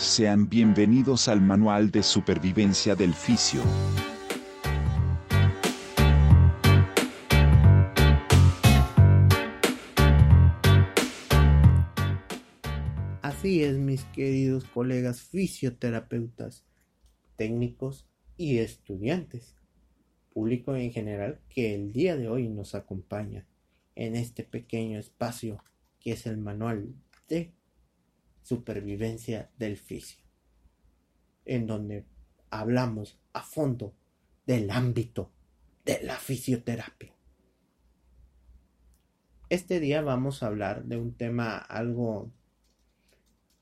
Sean bienvenidos al Manual de Supervivencia del Fisio. Así es, mis queridos colegas fisioterapeutas, técnicos y estudiantes, público en general que el día de hoy nos acompaña en este pequeño espacio que es el manual de supervivencia del fisio, en donde hablamos a fondo del ámbito de la fisioterapia. Este día vamos a hablar de un tema algo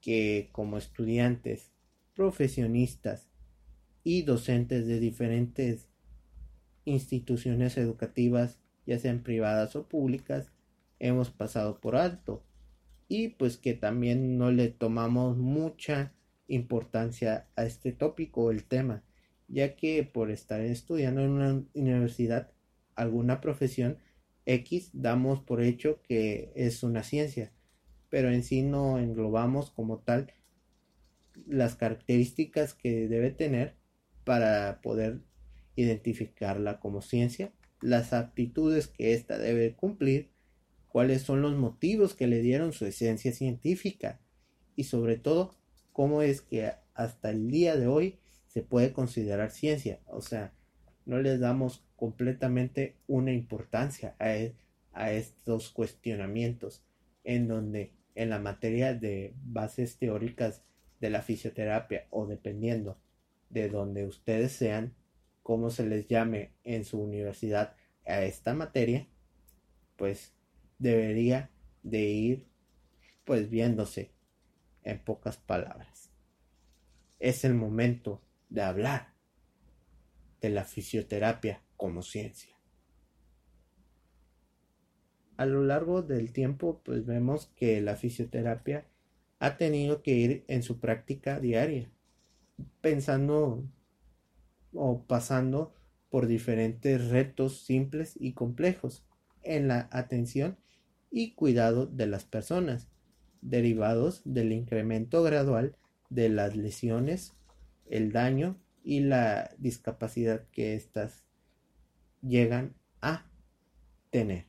que como estudiantes, profesionistas y docentes de diferentes instituciones educativas, ya sean privadas o públicas, hemos pasado por alto y pues que también no le tomamos mucha importancia a este tópico o el tema, ya que por estar estudiando en una universidad alguna profesión X damos por hecho que es una ciencia, pero en sí no englobamos como tal las características que debe tener para poder identificarla como ciencia, las aptitudes que ésta debe cumplir cuáles son los motivos que le dieron su esencia científica y sobre todo cómo es que hasta el día de hoy se puede considerar ciencia. O sea, no les damos completamente una importancia a, e, a estos cuestionamientos en donde en la materia de bases teóricas de la fisioterapia o dependiendo de donde ustedes sean, cómo se les llame en su universidad a esta materia, pues debería de ir pues viéndose en pocas palabras. Es el momento de hablar de la fisioterapia como ciencia. A lo largo del tiempo pues vemos que la fisioterapia ha tenido que ir en su práctica diaria pensando o pasando por diferentes retos simples y complejos en la atención y cuidado de las personas, derivados del incremento gradual de las lesiones, el daño y la discapacidad que éstas llegan a tener.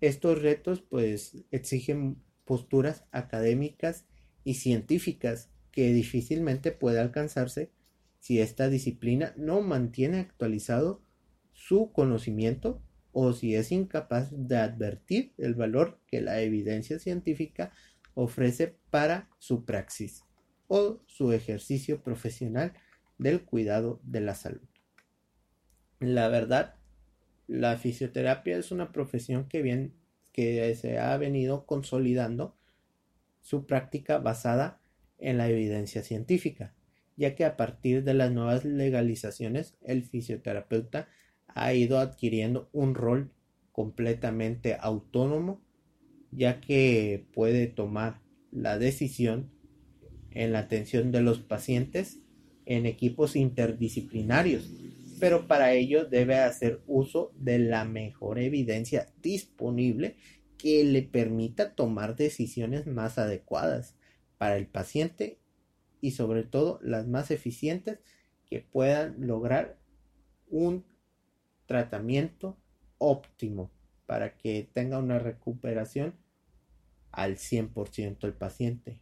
Estos retos pues exigen posturas académicas y científicas que difícilmente puede alcanzarse si esta disciplina no mantiene actualizado su conocimiento o si es incapaz de advertir el valor que la evidencia científica ofrece para su praxis o su ejercicio profesional del cuidado de la salud. La verdad, la fisioterapia es una profesión que, bien, que se ha venido consolidando su práctica basada en la evidencia científica, ya que a partir de las nuevas legalizaciones el fisioterapeuta ha ido adquiriendo un rol completamente autónomo, ya que puede tomar la decisión en la atención de los pacientes en equipos interdisciplinarios, pero para ello debe hacer uso de la mejor evidencia disponible que le permita tomar decisiones más adecuadas para el paciente y sobre todo las más eficientes que puedan lograr un tratamiento óptimo para que tenga una recuperación al 100% el paciente.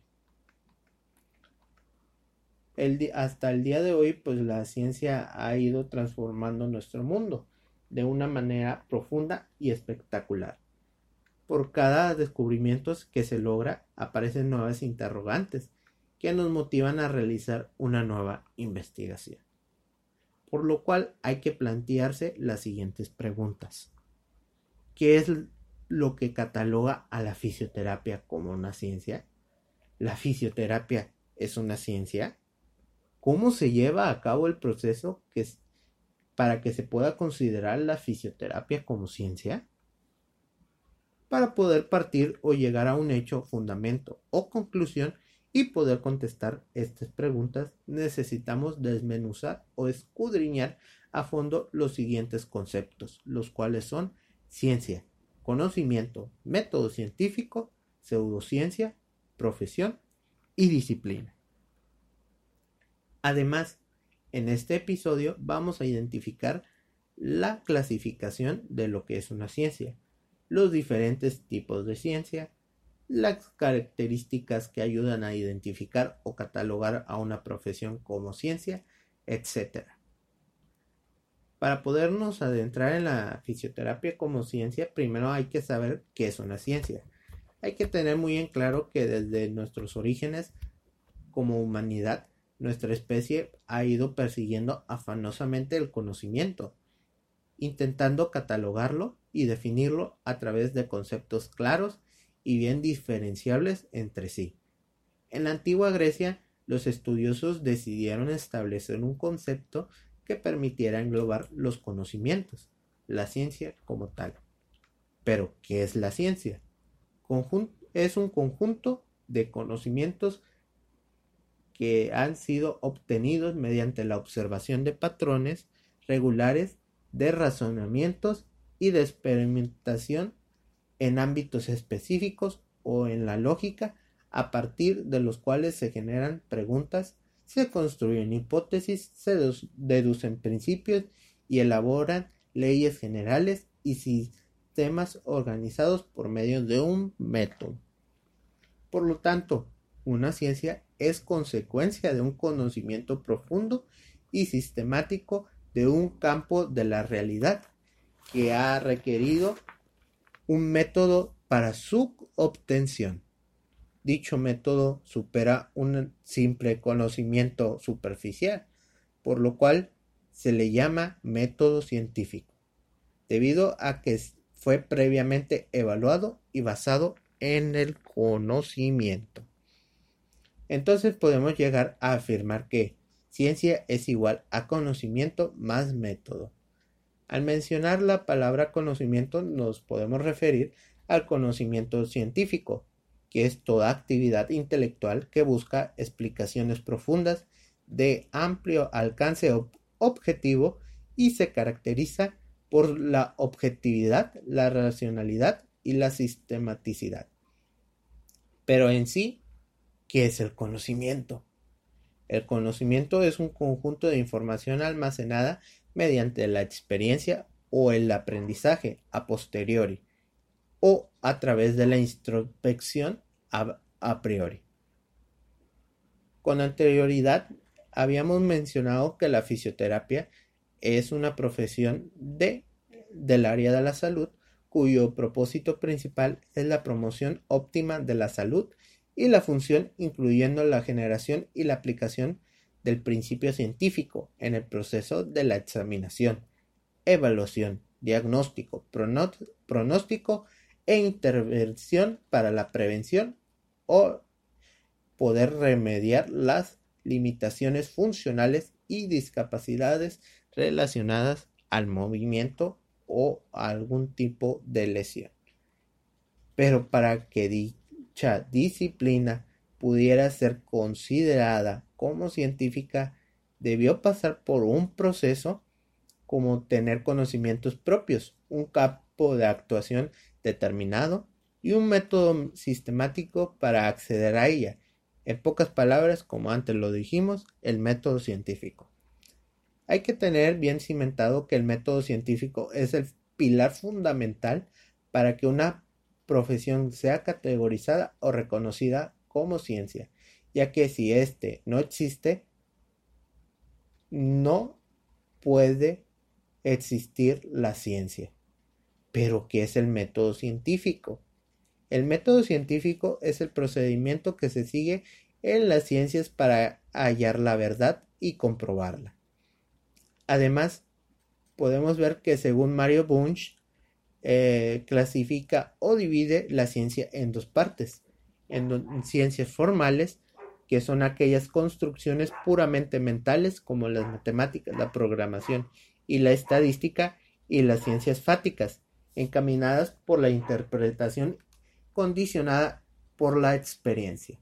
El hasta el día de hoy, pues la ciencia ha ido transformando nuestro mundo de una manera profunda y espectacular. Por cada descubrimiento que se logra, aparecen nuevas interrogantes que nos motivan a realizar una nueva investigación por lo cual hay que plantearse las siguientes preguntas. ¿Qué es lo que cataloga a la fisioterapia como una ciencia? ¿La fisioterapia es una ciencia? ¿Cómo se lleva a cabo el proceso que es para que se pueda considerar la fisioterapia como ciencia? Para poder partir o llegar a un hecho, fundamento o conclusión y poder contestar estas preguntas necesitamos desmenuzar o escudriñar a fondo los siguientes conceptos, los cuales son ciencia, conocimiento, método científico, pseudociencia, profesión y disciplina. Además, en este episodio vamos a identificar la clasificación de lo que es una ciencia, los diferentes tipos de ciencia, las características que ayudan a identificar o catalogar a una profesión como ciencia, etc. Para podernos adentrar en la fisioterapia como ciencia, primero hay que saber qué es una ciencia. Hay que tener muy en claro que desde nuestros orígenes como humanidad, nuestra especie ha ido persiguiendo afanosamente el conocimiento, intentando catalogarlo y definirlo a través de conceptos claros y bien diferenciables entre sí. En la antigua Grecia, los estudiosos decidieron establecer un concepto que permitiera englobar los conocimientos, la ciencia como tal. Pero, ¿qué es la ciencia? es un conjunto de conocimientos que han sido obtenidos mediante la observación de patrones regulares de razonamientos y de experimentación en ámbitos específicos o en la lógica a partir de los cuales se generan preguntas, se construyen hipótesis, se deducen principios y elaboran leyes generales y sistemas organizados por medio de un método. Por lo tanto, una ciencia es consecuencia de un conocimiento profundo y sistemático de un campo de la realidad que ha requerido un método para su obtención. Dicho método supera un simple conocimiento superficial, por lo cual se le llama método científico, debido a que fue previamente evaluado y basado en el conocimiento. Entonces podemos llegar a afirmar que ciencia es igual a conocimiento más método. Al mencionar la palabra conocimiento nos podemos referir al conocimiento científico, que es toda actividad intelectual que busca explicaciones profundas de amplio alcance objetivo y se caracteriza por la objetividad, la racionalidad y la sistematicidad. Pero en sí, ¿qué es el conocimiento? El conocimiento es un conjunto de información almacenada mediante la experiencia o el aprendizaje a posteriori o a través de la introspección a, priori. Con anterioridad habíamos mencionado que la fisioterapia es una profesión de, del área de la salud cuyo propósito principal es la promoción óptima de la salud y la función incluyendo la generación y la aplicación del principio científico en el proceso de la examinación, evaluación, diagnóstico, pronóstico e intervención para la prevención o poder remediar las limitaciones funcionales y discapacidades relacionadas al movimiento o algún tipo de lesión. Pero para que dicha disciplina pudiera ser considerada como científica, debió pasar por un proceso como tener conocimientos propios, un campo de actuación determinado y un método sistemático para acceder a ella. En pocas palabras, como antes lo dijimos, el método científico. Hay que tener bien cimentado que el método científico es el pilar fundamental para que una profesión sea categorizada o reconocida como ciencia, ya que si éste no existe, no puede existir la ciencia. Pero, ¿qué es el método científico? El método científico es el procedimiento que se sigue en las ciencias para hallar la verdad y comprobarla. Además, podemos ver que según Mario Bunch, eh, clasifica o divide la ciencia en dos partes, en, ciencias formales, que son aquellas construcciones puramente mentales como las matemáticas, la programación y la estadística, y las ciencias fáticas, encaminadas por la interpretación condicionada por la experiencia,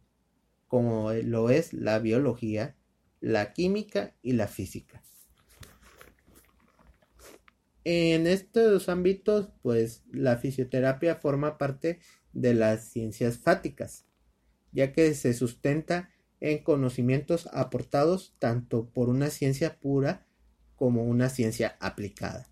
como lo es la biología, la química y la física. En estos ámbitos, pues la fisioterapia forma parte de las ciencias fáticas, ya que se sustenta en conocimientos aportados tanto por una ciencia pura como una ciencia aplicada.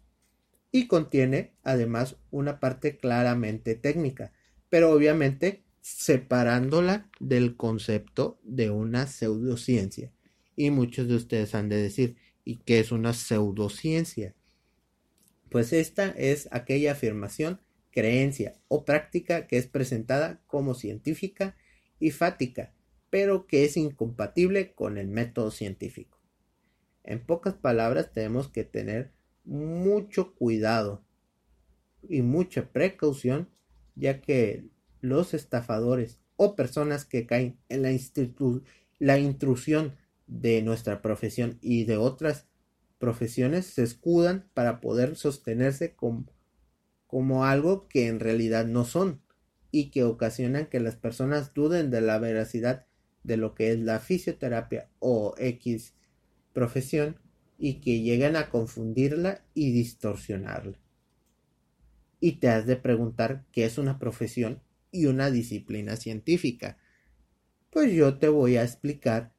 Y contiene además una parte claramente técnica, pero obviamente separándola del concepto de una pseudociencia. Y muchos de ustedes han de decir, ¿y qué es una pseudociencia? Pues esta es aquella afirmación, creencia o práctica que es presentada como científica y fática, pero que es incompatible con el método científico. En pocas palabras, tenemos que tener mucho cuidado y mucha precaución, ya que los estafadores o personas que caen en la, la intrusión de nuestra profesión y de otras profesiones se escudan para poder sostenerse como, como algo que en realidad no son y que ocasionan que las personas duden de la veracidad de lo que es la fisioterapia o X profesión y que lleguen a confundirla y distorsionarla. Y te has de preguntar qué es una profesión y una disciplina científica. Pues yo te voy a explicar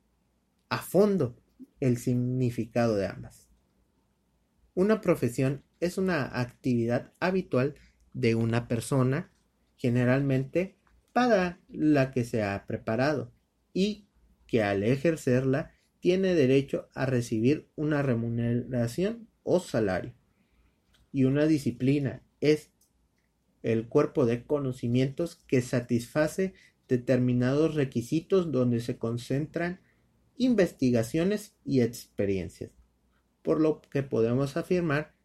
a fondo el significado de ambas. Una profesión es una actividad habitual de una persona, generalmente para la que se ha preparado, y que al ejercerla tiene derecho a recibir una remuneración o salario. Y una disciplina es el cuerpo de conocimientos que satisface determinados requisitos donde se concentran investigaciones y experiencias. Por lo que podemos afirmar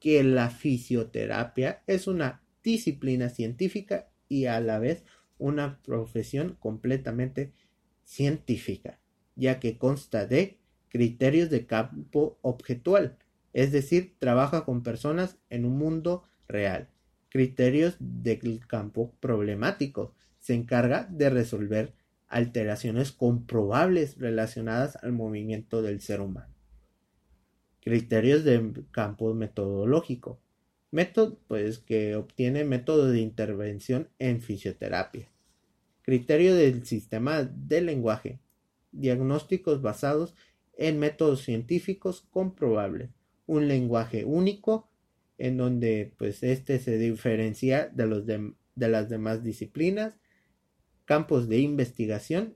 que la fisioterapia es una disciplina científica y a la vez una profesión completamente científica, ya que consta de criterios de campo objetual, es decir, trabaja con personas en un mundo real. Criterios del campo problemático, se encarga de resolver alteraciones comprobables relacionadas al movimiento del ser humano. Criterios de campo metodológico. Método, pues que obtiene método de intervención en fisioterapia. Criterio del sistema de lenguaje. Diagnósticos basados en métodos científicos comprobables. Un lenguaje único en donde pues este se diferencia de, los de, las demás disciplinas. Campos de investigación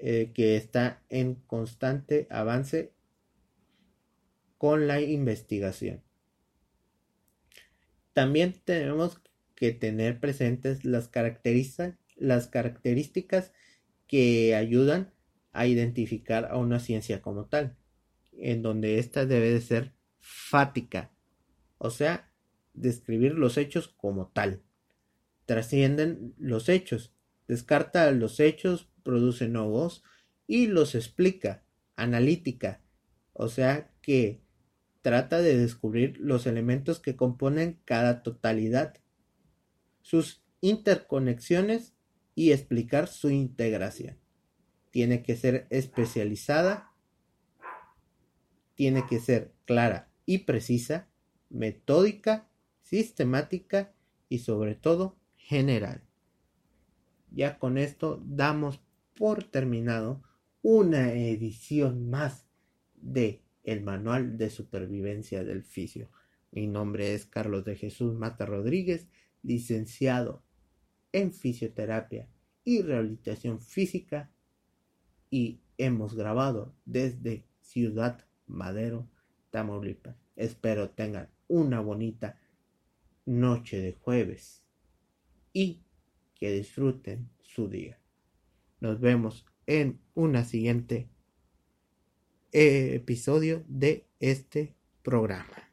eh, que está en constante avance con la investigación. También tenemos que tener presentes las las características que ayudan a identificar a una ciencia como tal, en donde ésta debe de ser fática, o sea, describir los hechos como tal. Trascienden los hechos, descarta los hechos, produce nuevos y los explica, analítica, o sea que trata de descubrir los elementos que componen cada totalidad, sus interconexiones y explicar su integración. Tiene que ser especializada, tiene que ser clara y precisa, metódica, sistemática y sobre todo general. Ya con esto damos por terminado una edición más de el manual de supervivencia del fisio. Mi nombre es Carlos de Jesús Mata Rodríguez, licenciado en fisioterapia y rehabilitación física y hemos grabado desde Ciudad Madero, Tamaulipas. Espero tengan una bonita noche de jueves y que disfruten su día. Nos vemos en una siguiente episodio de este programa.